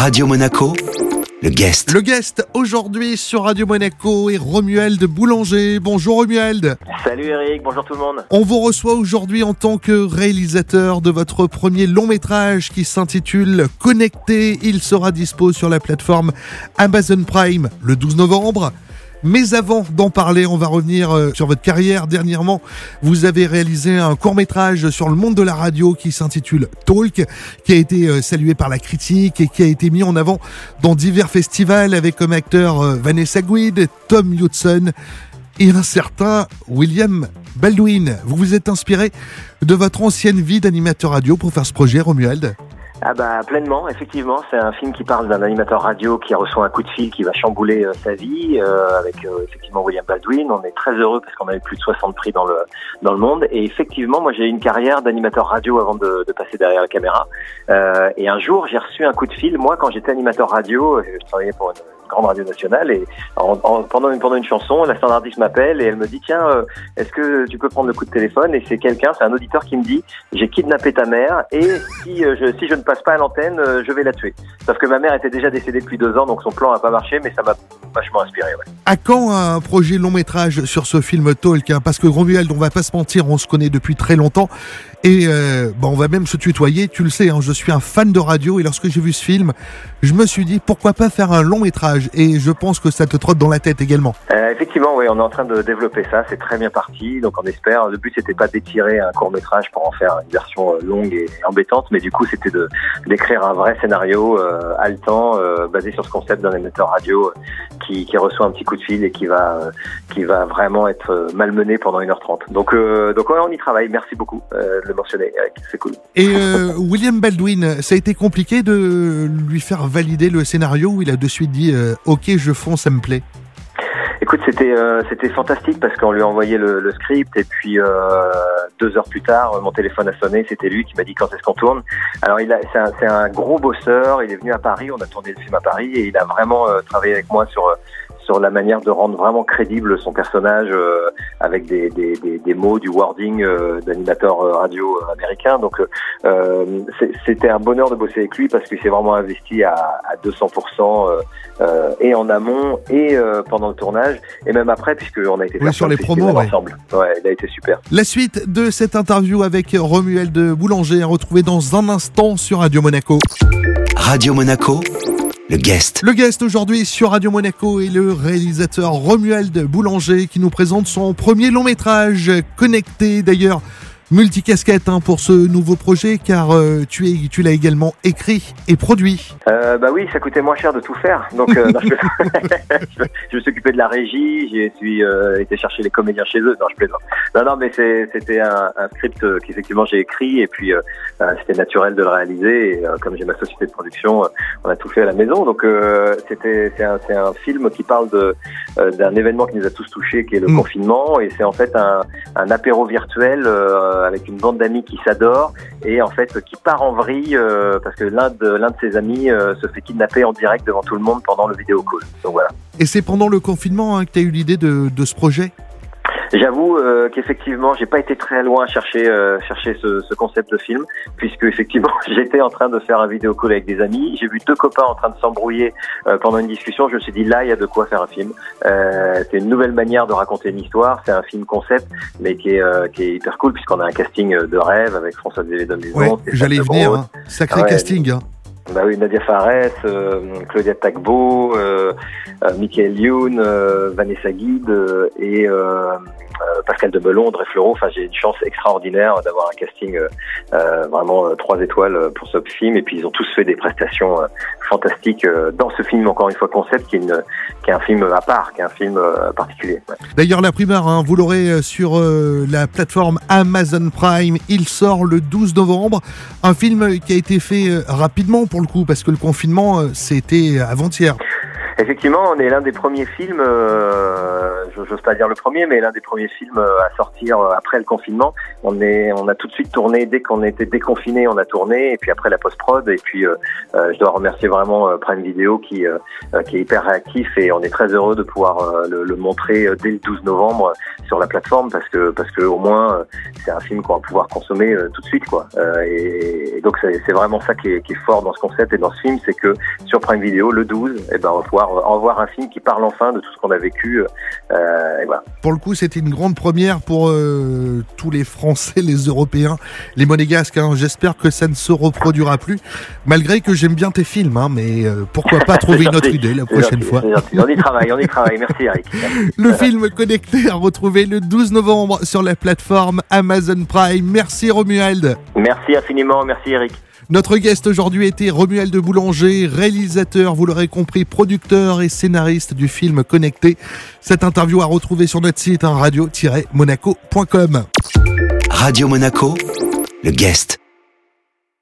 Radio Monaco, le guest. Le guest aujourd'hui sur Radio Monaco est Romuald Boulanger. Bonjour Romuald. Salut Eric, bonjour tout le monde. On vous reçoit aujourd'hui en tant que réalisateur de votre premier long métrage qui s'intitule Connecté. Il sera dispo sur la plateforme Amazon Prime le 12 novembre. Mais avant d'en parler, on va revenir euh, sur votre carrière. Dernièrement, vous avez réalisé un court métrage sur le monde de la radio qui s'intitule Talk, qui a été euh, salué par la critique et qui a été mis en avant dans divers festivals avec comme acteurs euh, Vanessa Guid, Tom Hudson et un certain William Baldwin. Vous vous êtes inspiré de votre ancienne vie d'animateur radio pour faire ce projet, Romuald? Ah bah pleinement, effectivement, c'est un film qui parle d'un animateur radio qui reçoit un coup de fil qui va chambouler euh, sa vie euh, avec euh, effectivement William Baldwin. On est très heureux parce qu'on a eu plus de 60 prix dans le dans le monde et effectivement, moi j'ai eu une carrière d'animateur radio avant de, de, passer derrière la caméra. et un jour, j'ai reçu un coup de fil. Moi, quand j'étais animateur radio, je travaillais pour une grande radio nationale et en, pendant, une, pendant une chanson, la standardiste m'appelle et elle me dit tiens, euh, est-ce que tu peux prendre le coup de téléphone? Et c'est quelqu'un, c'est un auditeur qui me dit j'ai kidnappé ta mère et si euh, je, si je ne pas à l'antenne, euh, je vais la tuer. Sauf que ma mère était déjà décédée depuis deux ans, donc son plan n'a pas marché, mais ça m'a vachement inspiré. À quand un projet long métrage sur ce film Talk hein? Parce que Romuald, on va pas se mentir, on se connaît depuis très longtemps. Et euh, bon, on va même se tutoyer, tu le sais, hein, je suis un fan de radio et lorsque j'ai vu ce film, je me suis dit pourquoi pas faire un long métrage? Et je pense que ça te trotte dans la tête également. Euh, effectivement, oui, on est en train de développer ça, c'est très bien parti, donc on espère. Le but c'était pas d'étirer un court métrage pour en faire une version euh, longue et embêtante, mais du coup c'était de d'écrire un vrai scénario euh, haletant euh, basé sur ce concept d'un émetteur radio euh, qui, qui, reçoit un petit coup de fil et qui va qui va vraiment être malmené pendant 1h30. Donc donc on y travaille. Merci beaucoup le mentionner, c'est cool. Et euh, William Baldwin, ça a été compliqué de lui faire valider le scénario où il a de suite dit euh, Ok, je fonce, ça me plaît? Écoute, c'était euh, c'était fantastique parce qu'on lui a envoyé le, le script et puis euh, deux heures plus tard, mon téléphone a sonné, c'était lui qui m'a dit quand est-ce qu'on tourne. Alors il a c'est un, un, gros bosseur, il est venu à Paris, on a tourné le film à Paris et il a vraiment travaillé avec moi sur sur la manière de rendre vraiment crédible son personnage avec des, des, des, des, mots, du wording euh, d'animateur euh, radio américain. Donc c'était un bonheur de bosser avec lui parce qu'il s'est vraiment investi à, à 200% et en amont et pendant le tournage et même après puisqu'on a été oui, sur les promos ouais. ensemble. Ouais, il a été super. La suite de cette interview avec Romuald Boulanger à retrouver dans un instant sur Radio Monaco. Radio Monaco le guest. Le guest aujourd'hui sur Radio Monaco est le réalisateur Romuald Boulanger qui nous présente son premier long métrage connecté d'ailleurs multicasquette hein, pour ce nouveau projet car euh, tu, es, tu l'as également écrit et produit. Euh, bah oui, ça coûtait moins cher de tout faire. Donc euh, non, je, je, me suis occupé de la régie, j'ai suis euh, été chercher les comédiens chez eux. Non, je plaisante. Non, non, mais c'était un, un, script qu'effectivement j'ai écrit et puis c'était naturel de le réaliser. Et comme j'ai ma société de production, on a tout fait à la maison. Donc c'était c'est un, un, film qui parle de d'un événement qui nous a tous touchés, qui est le mm. confinement. Et c'est en fait un, un apéro virtuel. Euh, avec une bande d'amis qui s'adorent et en fait qui part en vrille euh, parce que l'un de ses amis euh, se fait kidnapper en direct devant tout le monde pendant le vidéo call. Donc voilà. Et c'est pendant le confinement hein, que tu as eu l'idée de ce projet? J'avoue euh, qu'effectivement, j'ai pas été très loin chercher euh, chercher ce, ce, concept de film, puisque effectivement, j'étais en train de faire un vidéo call avec des amis. J'ai vu deux copains en train de s'embrouiller euh, pendant une discussion. Je me suis dit là, il y a de quoi faire un film. Euh, c'est une nouvelle manière de raconter une histoire. C'est un film concept, mais qui est euh, qui est hyper cool puisqu'on a un casting de rêve avec François de Ouais, J'allais y venir. Hein. Sacré casting. Hein. Bah oui, Nadia Fares, euh, Claudia Tagbo, euh, euh, Youn, Vanessa Guide et Pascal de Melon, André Fleurot. Enfin, j'ai une chance extraordinaire d'avoir un casting vraiment trois étoiles pour ce film. Et puis ils ont tous fait des prestations fantastiques dans ce film, encore une fois concept, qui est, un film à part, qui est un film particulier. D'ailleurs, la primeur, hein, vous l'aurez sur la plateforme Amazon Prime. Il sort le 12 novembre. Un film qui a été fait rapidement pour le coup, parce que le confinement, euh, c'était avant-hier. Effectivement, on est l'un des premiers films, euh, j'ose pas dire le premier, mais l'un des premiers films euh, à sortir euh, après le confinement. On est, on a tout de suite tourné dès qu'on était déconfiné, on a tourné, et puis après la post prod, et puis euh, je dois remercier vraiment Prime Video qui, qui est hyper réactif, et on est très heureux de pouvoir le, le, montrer dès le 12 novembre sur la plateforme, parce que parce que au moins c'est un film qu'on va pouvoir consommer tout de suite, quoi. Et, et donc c'est vraiment ça qui est, qui est fort dans ce concept et dans ce film, c'est que sur Prime Video, le 12, et eh ben on va pouvoir en voir un film qui parle enfin de tout ce qu'on a vécu. Euh, et voilà. Pour le coup, c'était une grande première pour euh, tous les Français, les Européens, les Monégasques. Hein. J'espère que ça ne se reproduira plus, malgré que j'aime bien tes films. Hein, mais euh, pourquoi pas trouver une autre idée la prochaine fois On y travaille, on y travaille. Merci Eric. le film connecté à retrouver le 12 novembre sur la plateforme Amazon Prime. Merci Romuald. Merci infiniment, merci Eric. Notre guest aujourd'hui était Romuald de Boulanger, réalisateur, vous l'aurez compris, producteur et scénariste du film Connecté. Cette interview à retrouver sur notre site hein, radio-monaco.com. Radio Monaco, le guest.